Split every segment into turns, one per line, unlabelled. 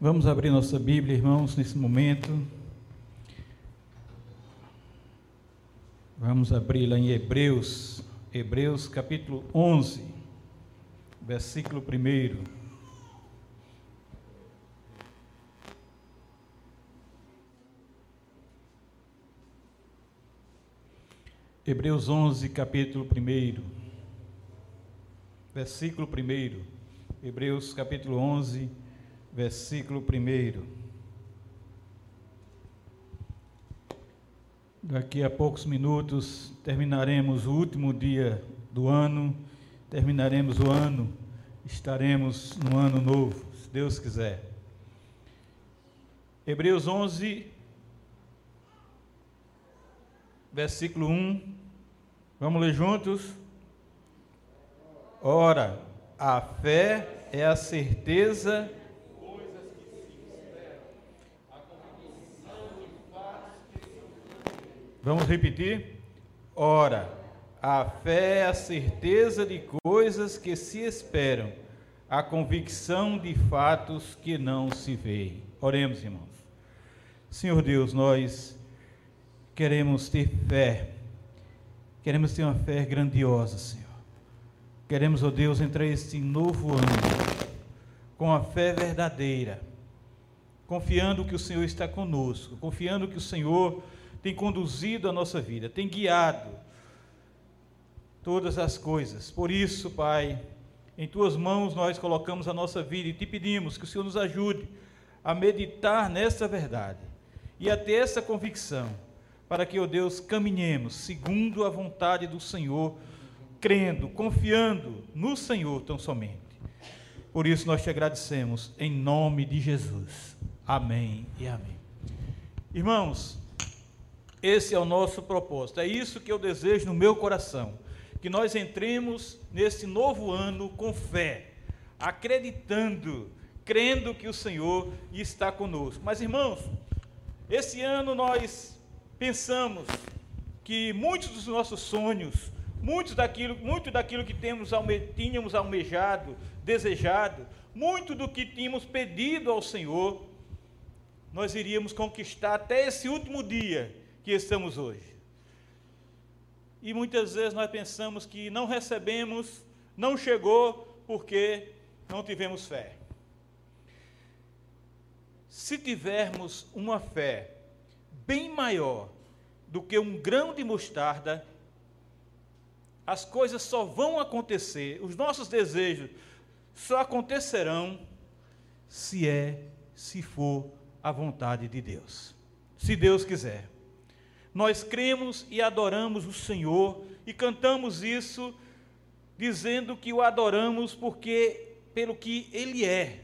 Vamos abrir nossa Bíblia, irmãos, nesse momento. Vamos abri-la em Hebreus, Hebreus capítulo 11, versículo 1. Hebreus 11, capítulo 1, versículo 1. Hebreus capítulo 11, versículo 1. Daqui a poucos minutos terminaremos o último dia do ano, terminaremos o ano, estaremos no ano novo, se Deus quiser. Hebreus 11, versículo 1. Vamos ler juntos? Ora, a fé é a certeza Vamos repetir? Ora, a fé é a certeza de coisas que se esperam, a convicção de fatos que não se veem. Oremos, irmãos. Senhor Deus, nós queremos ter fé, queremos ter uma fé grandiosa, Senhor. Queremos, ó oh Deus, entrar este novo ano com a fé verdadeira, confiando que o Senhor está conosco, confiando que o Senhor tem conduzido a nossa vida, tem guiado todas as coisas. Por isso, Pai, em tuas mãos nós colocamos a nossa vida e te pedimos que o Senhor nos ajude a meditar nessa verdade e a ter essa convicção, para que, ó oh Deus, caminhemos segundo a vontade do Senhor, crendo, confiando no Senhor tão somente. Por isso nós te agradecemos em nome de Jesus. Amém e amém. Irmãos, esse é o nosso propósito. É isso que eu desejo no meu coração. Que nós entremos nesse novo ano com fé, acreditando, crendo que o Senhor está conosco. Mas, irmãos, esse ano nós pensamos que muitos dos nossos sonhos, muitos daquilo, muito daquilo que temos tínhamos almejado, desejado, muito do que tínhamos pedido ao Senhor, nós iríamos conquistar até esse último dia que estamos hoje. E muitas vezes nós pensamos que não recebemos, não chegou porque não tivemos fé. Se tivermos uma fé bem maior do que um grão de mostarda, as coisas só vão acontecer, os nossos desejos só acontecerão se é, se for a vontade de Deus. Se Deus quiser. Nós cremos e adoramos o Senhor e cantamos isso dizendo que o adoramos porque pelo que ele é.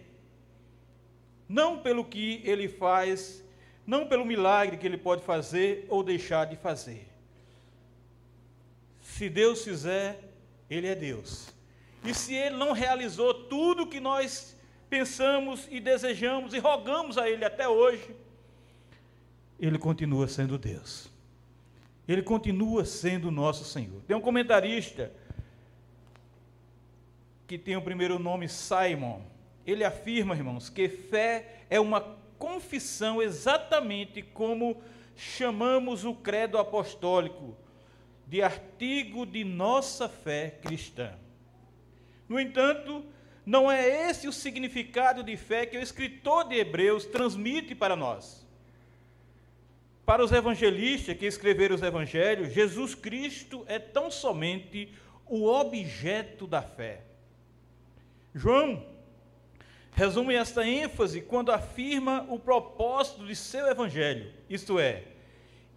Não pelo que ele faz, não pelo milagre que ele pode fazer ou deixar de fazer. Se Deus fizer, ele é Deus. E se ele não realizou tudo que nós pensamos e desejamos e rogamos a ele até hoje, ele continua sendo Deus. Ele continua sendo nosso Senhor. Tem um comentarista que tem o primeiro nome Simon. Ele afirma, irmãos, que fé é uma confissão exatamente como chamamos o credo apostólico de artigo de nossa fé cristã. No entanto, não é esse o significado de fé que o escritor de Hebreus transmite para nós. Para os evangelistas que escreveram os evangelhos, Jesus Cristo é tão somente o objeto da fé. João resume esta ênfase quando afirma o propósito de seu evangelho, isto é,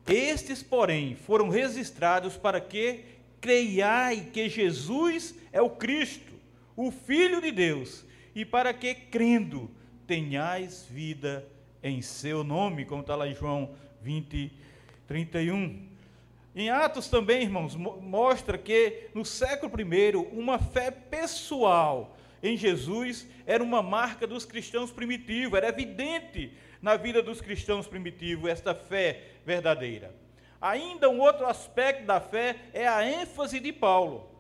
estes, porém, foram registrados para que creiai que Jesus é o Cristo, o Filho de Deus, e para que, crendo, tenhais vida em seu nome, como está lá em João 20, 31. Em Atos também, irmãos, mostra que no século I, uma fé pessoal em Jesus era uma marca dos cristãos primitivos, era evidente na vida dos cristãos primitivos esta fé verdadeira. Ainda um outro aspecto da fé é a ênfase de Paulo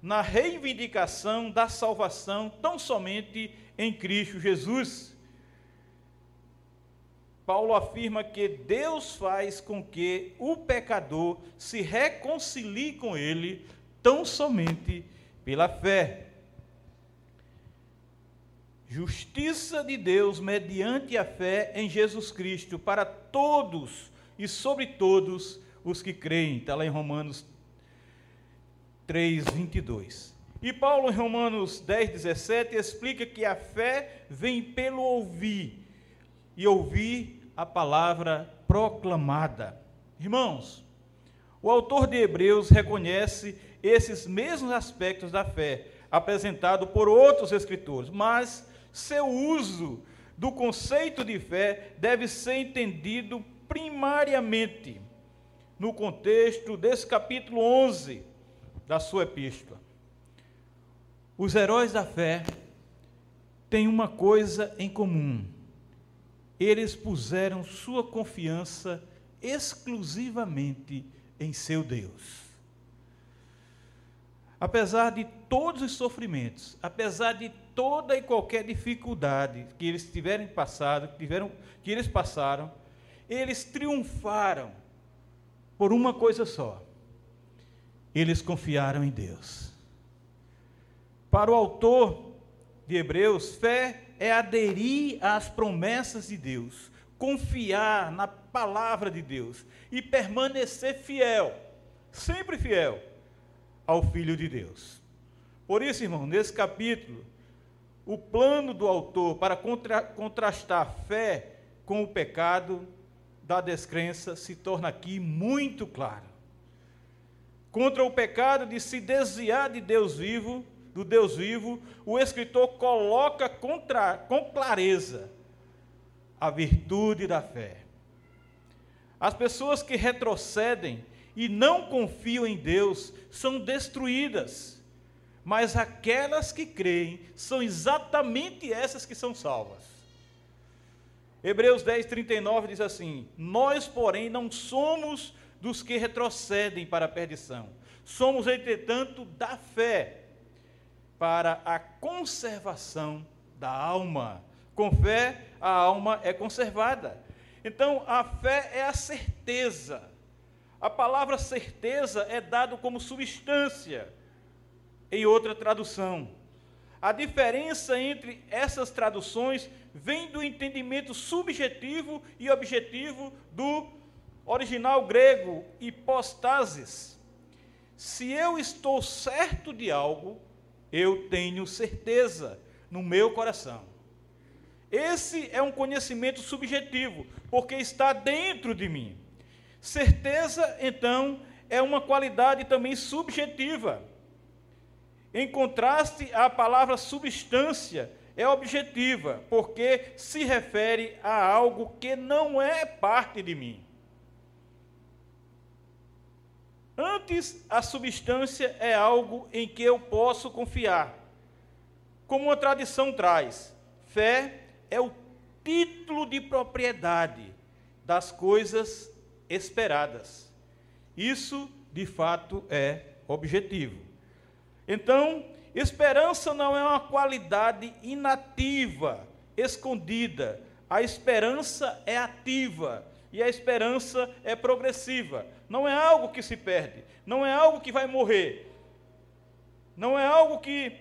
na reivindicação da salvação tão somente em Cristo Jesus. Paulo afirma que Deus faz com que o pecador se reconcilie com ele tão somente pela fé. Justiça de Deus mediante a fé em Jesus Cristo para todos e sobre todos os que creem. Está lá em Romanos 3, 22. E Paulo, em Romanos 10, 17, explica que a fé vem pelo ouvir, e ouvir a palavra proclamada. Irmãos, o autor de Hebreus reconhece esses mesmos aspectos da fé, apresentado por outros escritores, mas seu uso do conceito de fé deve ser entendido primariamente no contexto desse capítulo 11 da sua epístola. Os heróis da fé têm uma coisa em comum: eles puseram sua confiança exclusivamente em seu Deus. Apesar de todos os sofrimentos, apesar de toda e qualquer dificuldade que eles tiverem passado, que, tiveram, que eles passaram, eles triunfaram por uma coisa só: eles confiaram em Deus. Para o autor de Hebreus, fé é aderir às promessas de Deus, confiar na palavra de Deus e permanecer fiel, sempre fiel, ao Filho de Deus. Por isso, irmão, nesse capítulo, o plano do autor para contra, contrastar a fé com o pecado da descrença se torna aqui muito claro. Contra o pecado de se desviar de Deus vivo, do Deus vivo, o escritor coloca contra, com clareza a virtude da fé. As pessoas que retrocedem e não confiam em Deus são destruídas, mas aquelas que creem são exatamente essas que são salvas. Hebreus 10, 39 diz assim: Nós, porém, não somos dos que retrocedem para a perdição, somos, entretanto, da fé para a conservação da alma. Com fé, a alma é conservada. Então, a fé é a certeza. A palavra certeza é dado como substância em outra tradução. A diferença entre essas traduções vem do entendimento subjetivo e objetivo do original grego hipostasis. Se eu estou certo de algo, eu tenho certeza no meu coração. Esse é um conhecimento subjetivo, porque está dentro de mim. Certeza, então, é uma qualidade também subjetiva. Em contraste, a palavra substância é objetiva, porque se refere a algo que não é parte de mim. Antes, a substância é algo em que eu posso confiar. Como uma tradição traz, fé é o título de propriedade das coisas esperadas. Isso, de fato, é objetivo. Então, esperança não é uma qualidade inativa, escondida. A esperança é ativa e a esperança é progressiva. Não é algo que se perde, não é algo que vai morrer, não é algo que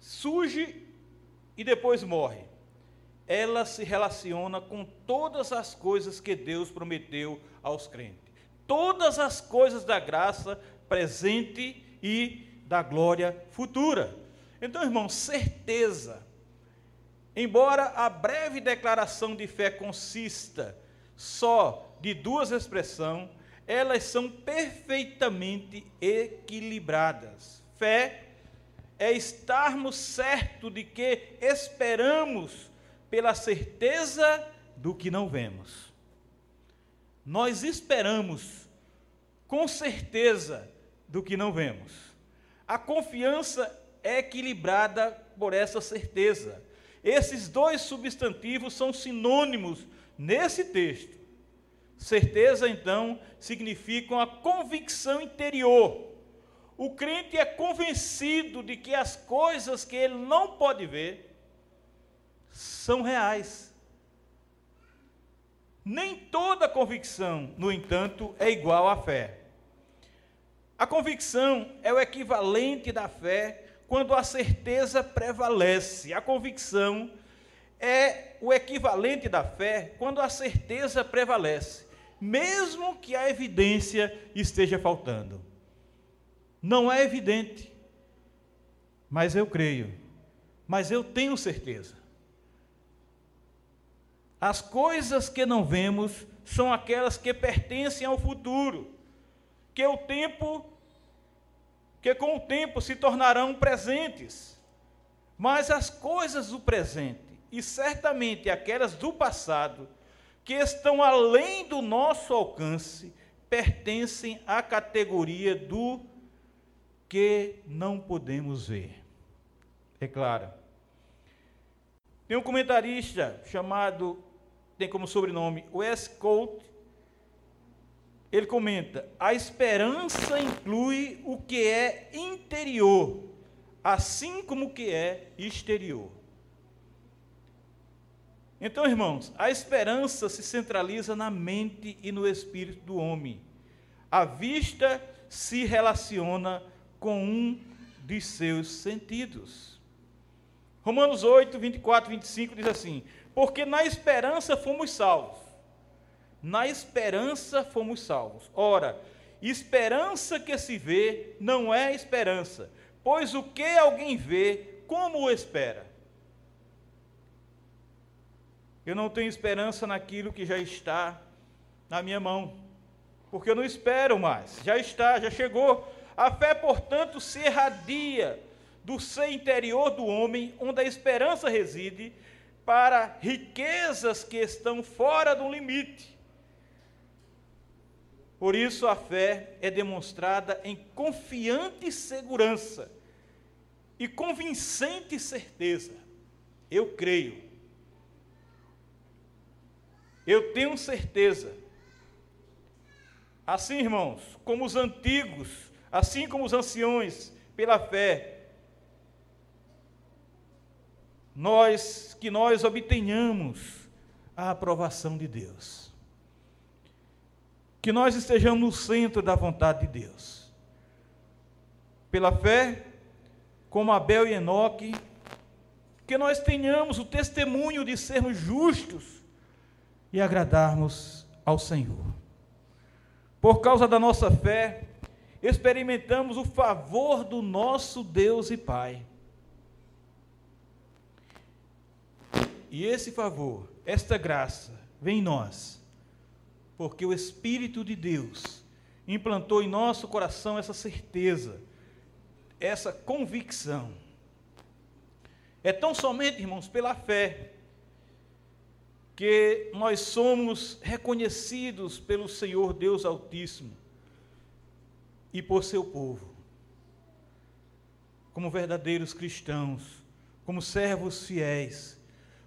surge e depois morre. Ela se relaciona com todas as coisas que Deus prometeu aos crentes. Todas as coisas da graça presente e da glória futura. Então, irmão, certeza Embora a breve declaração de fé consista só de duas expressões, elas são perfeitamente equilibradas. Fé é estarmos certos de que esperamos pela certeza do que não vemos. Nós esperamos com certeza do que não vemos. A confiança é equilibrada por essa certeza. Esses dois substantivos são sinônimos nesse texto. Certeza, então, significa uma convicção interior. O crente é convencido de que as coisas que ele não pode ver são reais, Nem toda convicção, no entanto, é igual à fé. A convicção é o equivalente da fé quando a certeza prevalece. A convicção é o equivalente da fé quando a certeza prevalece, mesmo que a evidência esteja faltando. Não é evidente, mas eu creio, mas eu tenho certeza. As coisas que não vemos são aquelas que pertencem ao futuro, que o tempo que com o tempo se tornarão presentes. Mas as coisas do presente e certamente aquelas do passado que estão além do nosso alcance pertencem à categoria do que não podemos ver. É claro. Tem um comentarista chamado tem como sobrenome Wes Colt, ele comenta: a esperança inclui o que é interior, assim como o que é exterior. Então, irmãos, a esperança se centraliza na mente e no espírito do homem. A vista se relaciona com um de seus sentidos. Romanos 8, 24 e 25 diz assim: porque na esperança fomos salvos. Na esperança fomos salvos. Ora, esperança que se vê não é esperança, pois o que alguém vê, como o espera? Eu não tenho esperança naquilo que já está na minha mão, porque eu não espero mais, já está, já chegou. A fé, portanto, se irradia do ser interior do homem, onde a esperança reside, para riquezas que estão fora do limite. Por isso a fé é demonstrada em confiante segurança e convincente certeza. Eu creio. Eu tenho certeza. Assim, irmãos, como os antigos, assim como os anciões, pela fé, nós que nós obtenhamos a aprovação de Deus. Que nós estejamos no centro da vontade de Deus. Pela fé, como Abel e Enoque, que nós tenhamos o testemunho de sermos justos e agradarmos ao Senhor. Por causa da nossa fé, experimentamos o favor do nosso Deus e Pai E esse favor, esta graça, vem em nós, porque o Espírito de Deus implantou em nosso coração essa certeza, essa convicção. É tão somente, irmãos, pela fé, que nós somos reconhecidos pelo Senhor Deus Altíssimo e por seu povo, como verdadeiros cristãos, como servos fiéis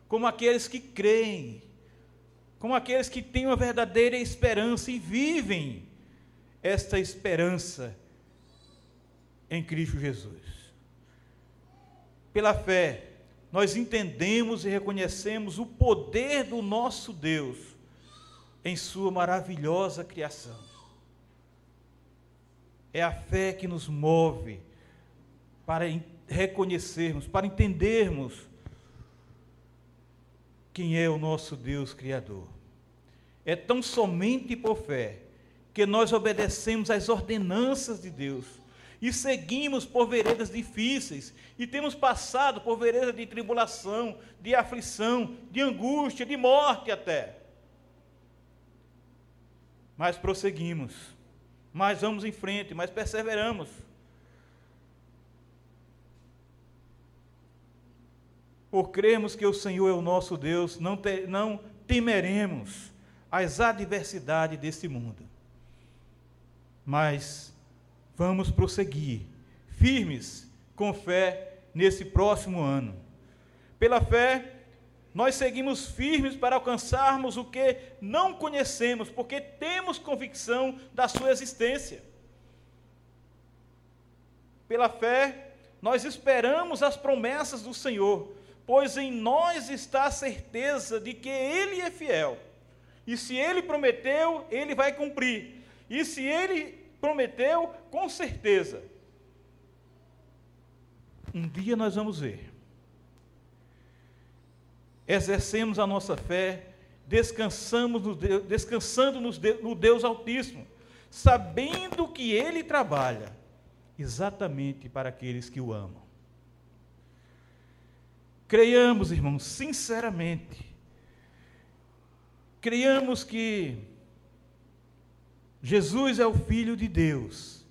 como aqueles que creem, como aqueles que têm uma verdadeira esperança e vivem esta esperança em Cristo Jesus. Pela fé, nós entendemos e reconhecemos o poder do nosso Deus em Sua maravilhosa criação. É a fé que nos move para reconhecermos, para entendermos quem é o nosso Deus Criador. É tão somente por fé que nós obedecemos às ordenanças de Deus e seguimos por veredas difíceis e temos passado por veredas de tribulação, de aflição, de angústia, de morte até. Mas prosseguimos, mas vamos em frente, mas perseveramos. por crermos que o Senhor é o nosso Deus, não, te, não temeremos as adversidades deste mundo. Mas vamos prosseguir, firmes, com fé, nesse próximo ano. Pela fé, nós seguimos firmes para alcançarmos o que não conhecemos, porque temos convicção da sua existência. Pela fé, nós esperamos as promessas do Senhor, pois em nós está a certeza de que Ele é fiel E se ele prometeu, ele vai cumprir. E se ele prometeu, com certeza. Um dia nós vamos ver. Exercemos a nossa fé, descansamos no Deus, descansando no Deus Altíssimo, sabendo que Ele trabalha exatamente para aqueles que o amam. Creiamos, irmãos, sinceramente, creiamos que Jesus é o Filho de Deus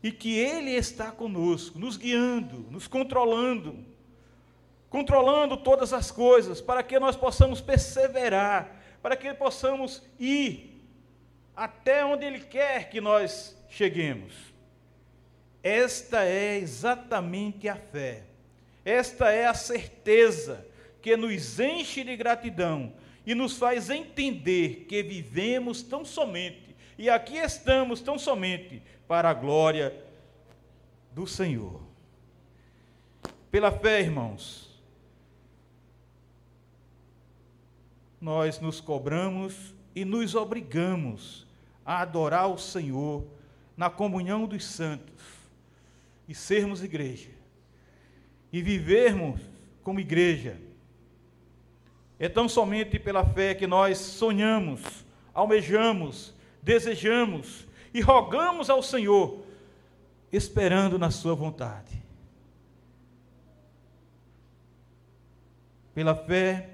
e que Ele está conosco, nos guiando, nos controlando, controlando todas as coisas, para que nós possamos perseverar, para que possamos ir até onde Ele quer que nós cheguemos. Esta é exatamente a fé, esta é a certeza que nos enche de gratidão e nos faz entender que vivemos tão somente e aqui estamos tão somente para a glória do Senhor. Pela fé, irmãos, nós nos cobramos e nos obrigamos a adorar o Senhor na comunhão dos santos e sermos igreja e vivermos como igreja. É tão somente pela fé que nós sonhamos, almejamos desejamos e rogamos ao Senhor, esperando na Sua vontade. Pela fé,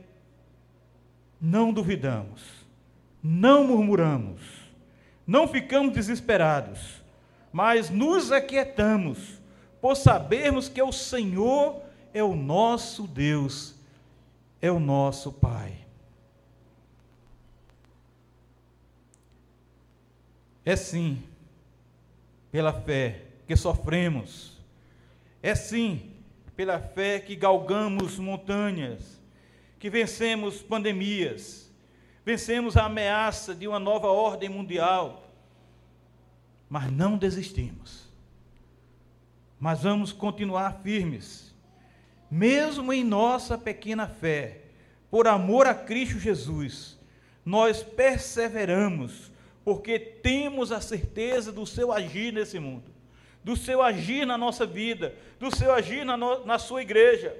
não duvidamos, não murmuramos, não ficamos desesperados, mas nos aquietamos, por sabermos que o Senhor é o nosso Deus, é o nosso Pai. É sim pela fé que sofremos. É sim pela fé que galgamos montanhas, que vencemos pandemias, vencemos a ameaça de uma nova ordem mundial. Mas não desistimos. Mas vamos continuar firmes, mesmo em nossa pequena fé, por amor a Cristo Jesus, nós perseveramos porque temos a certeza do seu agir nesse mundo, do seu agir na nossa vida, do seu agir na, no, na sua igreja.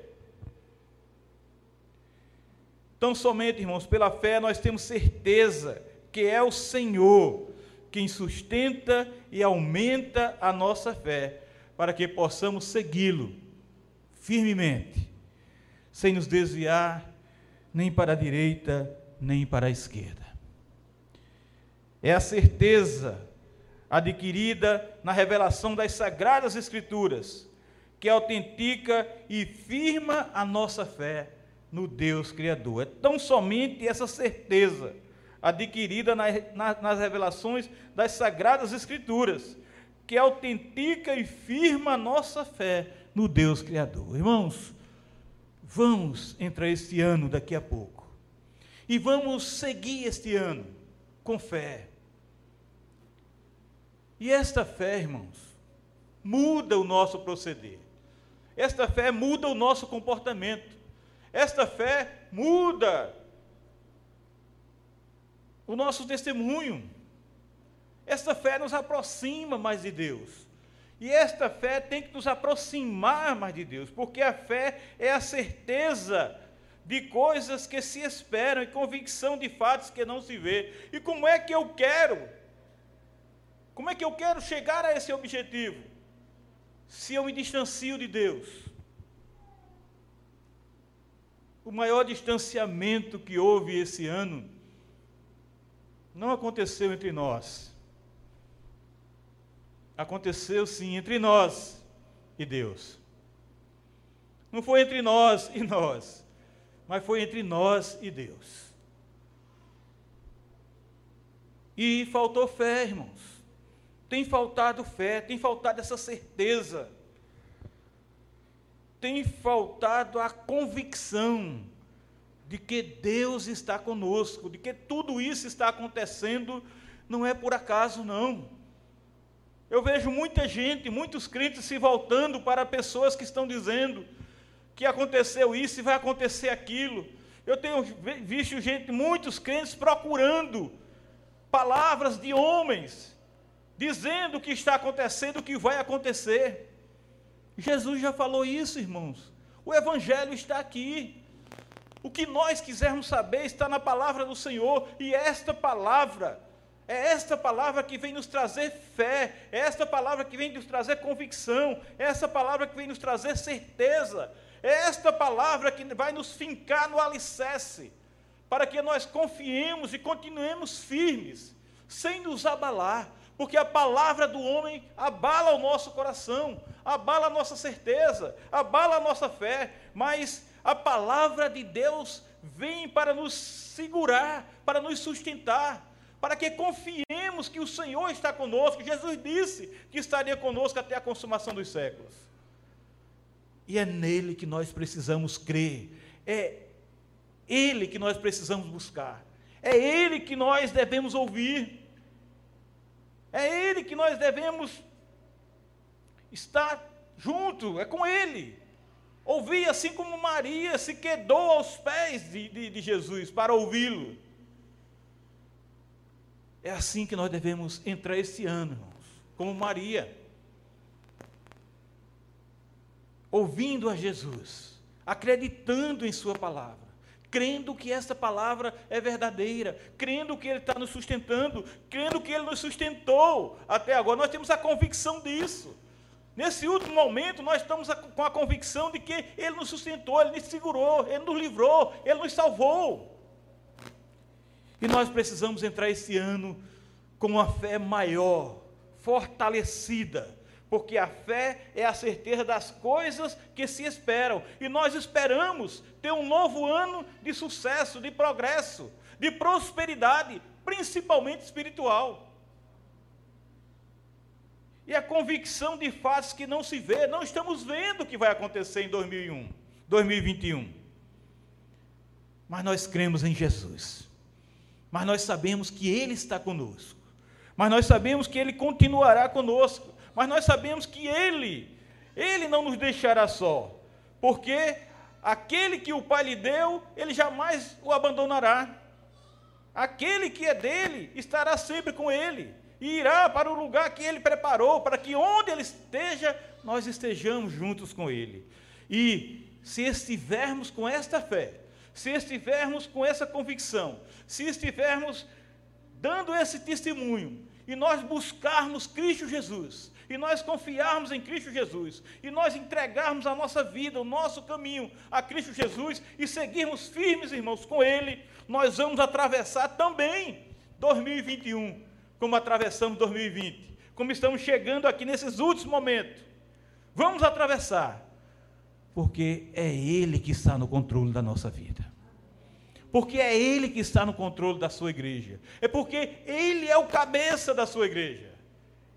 Então, somente, irmãos, pela fé nós temos certeza que é o Senhor quem sustenta e aumenta a nossa fé, para que possamos segui-lo firmemente, sem nos desviar nem para a direita, nem para a esquerda é a certeza adquirida na revelação das Sagradas Escrituras, que autentica e firma a nossa fé no Deus Criador. É tão somente essa certeza adquirida na, na, nas revelações das Sagradas Escrituras, que autentica e firma a nossa fé no Deus Criador. Irmãos, vamos entrar este ano daqui a pouco e vamos seguir este ano com fé e esta fé, irmãos, muda o nosso proceder. Esta fé muda o nosso comportamento. Esta fé muda o nosso testemunho. Esta fé nos aproxima mais de Deus. E esta fé tem que nos aproximar mais de Deus, porque a fé é a certeza de coisas que se esperam e convicção de fatos que não se vê. E como é que eu quero como é que eu quero chegar a esse objetivo? Se eu me distancio de Deus. O maior distanciamento que houve esse ano não aconteceu entre nós. Aconteceu sim entre nós e Deus. Não foi entre nós e nós, mas foi entre nós e Deus. E faltou fé, irmãos tem faltado fé, tem faltado essa certeza, tem faltado a convicção de que Deus está conosco, de que tudo isso está acontecendo, não é por acaso, não. Eu vejo muita gente, muitos crentes se voltando para pessoas que estão dizendo que aconteceu isso e vai acontecer aquilo, eu tenho visto gente, muitos crentes procurando palavras de homens, dizendo o que está acontecendo, o que vai acontecer. Jesus já falou isso, irmãos. O Evangelho está aqui. O que nós quisermos saber está na palavra do Senhor, e esta palavra, é esta palavra que vem nos trazer fé, é esta palavra que vem nos trazer convicção, é esta palavra que vem nos trazer certeza, é esta palavra que vai nos fincar no alicerce, para que nós confiemos e continuemos firmes, sem nos abalar, porque a palavra do homem abala o nosso coração, abala a nossa certeza, abala a nossa fé, mas a palavra de Deus vem para nos segurar, para nos sustentar, para que confiemos que o Senhor está conosco. Jesus disse que estaria conosco até a consumação dos séculos. E é nele que nós precisamos crer, é ele que nós precisamos buscar, é ele que nós devemos ouvir, é ele que nós devemos estar junto, é com ele. Ouvi assim como Maria se quedou aos pés de, de, de Jesus para ouvi-lo. É assim que nós devemos entrar esse ano, irmãos, como Maria. Ouvindo a Jesus, acreditando em Sua palavra, crendo que essa palavra é verdadeira, crendo que Ele está nos sustentando, crendo que Ele nos sustentou até agora. Nós temos a convicção disso. Nesse último momento, nós estamos com a convicção de que Ele nos sustentou, Ele nos segurou, Ele nos livrou, Ele nos salvou. E nós precisamos entrar esse ano com uma fé maior, fortalecida, porque a fé é a certeza das coisas que se esperam. E nós esperamos ter um novo ano de sucesso, de progresso, de prosperidade, principalmente espiritual. E a convicção de fatos que não se vê, não estamos vendo o que vai acontecer em 2001, 2021. Mas nós cremos em Jesus. Mas nós sabemos que Ele está conosco. Mas nós sabemos que Ele continuará conosco. Mas nós sabemos que Ele, Ele não nos deixará só. Porque aquele que o Pai lhe deu, Ele jamais o abandonará. Aquele que é dele estará sempre com Ele e irá para o lugar que ele preparou, para que onde ele esteja, nós estejamos juntos com ele. E se estivermos com esta fé, se estivermos com essa convicção, se estivermos dando esse testemunho, e nós buscarmos Cristo Jesus, e nós confiarmos em Cristo Jesus, e nós entregarmos a nossa vida, o nosso caminho a Cristo Jesus, e seguirmos firmes, irmãos, com Ele, nós vamos atravessar também 2021 como atravessamos 2020, como estamos chegando aqui nesses últimos momentos. Vamos atravessar, porque é Ele que está no controle da nossa vida. Porque é Ele que está no controle da sua igreja. É porque Ele é o cabeça da sua igreja.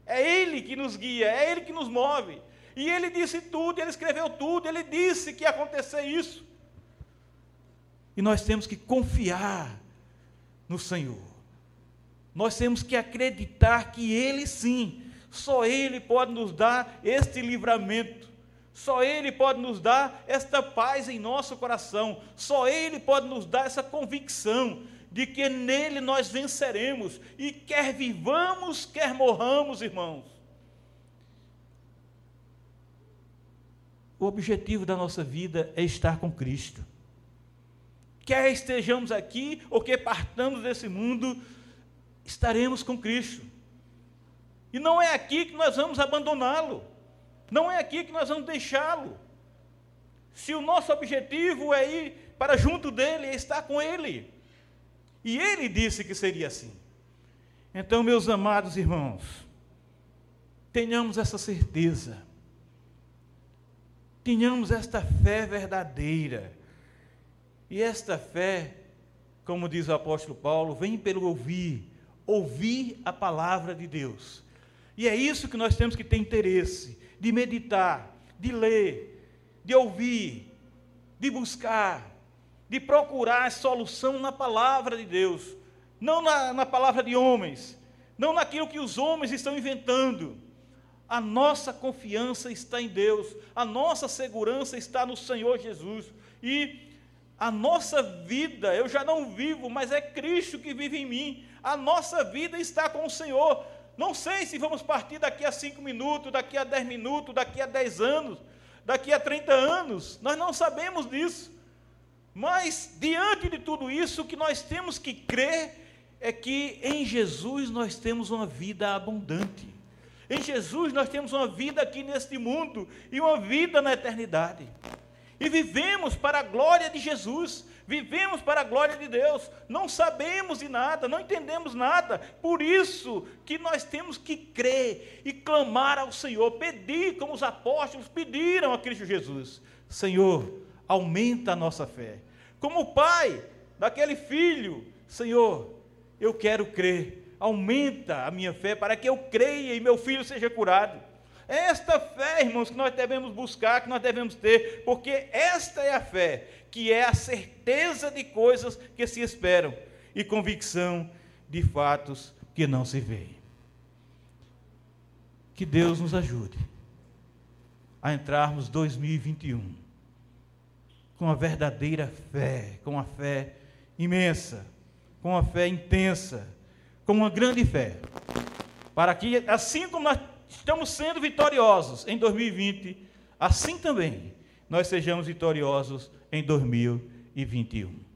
É Ele que nos guia, é Ele que nos move. E Ele disse tudo, Ele escreveu tudo, Ele disse que ia acontecer isso. E nós temos que confiar no Senhor. Nós temos que acreditar que Ele sim, só Ele pode nos dar este livramento, só Ele pode nos dar esta paz em nosso coração, só Ele pode nos dar essa convicção de que nele nós venceremos, e quer vivamos, quer morramos, irmãos. O objetivo da nossa vida é estar com Cristo. Quer estejamos aqui ou que partamos desse mundo, estaremos com Cristo. E não é aqui que nós vamos abandoná-lo. Não é aqui que nós vamos deixá-lo. Se o nosso objetivo é ir para junto dele, é estar com ele. E ele disse que seria assim. Então, meus amados irmãos, tenhamos essa certeza. Tenhamos esta fé verdadeira. E esta fé, como diz o apóstolo Paulo, vem pelo ouvir ouvir a palavra de Deus. E é isso que nós temos que ter interesse, de meditar, de ler, de ouvir, de buscar, de procurar solução na palavra de Deus, não na, na palavra de homens, não naquilo que os homens estão inventando. A nossa confiança está em Deus, a nossa segurança está no Senhor Jesus. E A nossa vida, eu já não vivo, mas é Cristo que vive em mim. A nossa vida está com o Senhor. Não sei se vamos partir daqui a cinco minutos, daqui a dez minutos, daqui a dez anos, daqui a 30 anos. Nós não sabemos disso. Mas, diante de tudo isso, o que nós temos que crer é que em Jesus nós temos uma vida abundante. Em Jesus nós temos uma vida aqui neste mundo e uma vida na eternidade. E vivemos para a glória de Jesus, vivemos para a glória de Deus. Não sabemos de nada, não entendemos nada. Por isso que nós temos que crer e clamar ao Senhor, pedir como os apóstolos pediram a Cristo Jesus: Senhor, aumenta a nossa fé. Como o pai daquele filho, Senhor, eu quero crer. Aumenta a minha fé para que eu creia e meu filho seja curado. Esta fé, irmãos, que nós devemos buscar, que nós devemos ter, porque esta é a fé, que é a certeza de coisas que se esperam e convicção de fatos que não se veem. Que Deus nos ajude a entrarmos 2021 com a verdadeira fé, com a fé imensa, com a fé intensa, com uma grande fé, para que assim como nós estamos sendo vitoriosos em 2020, assim também nós sejamos vitoriosos em 2021.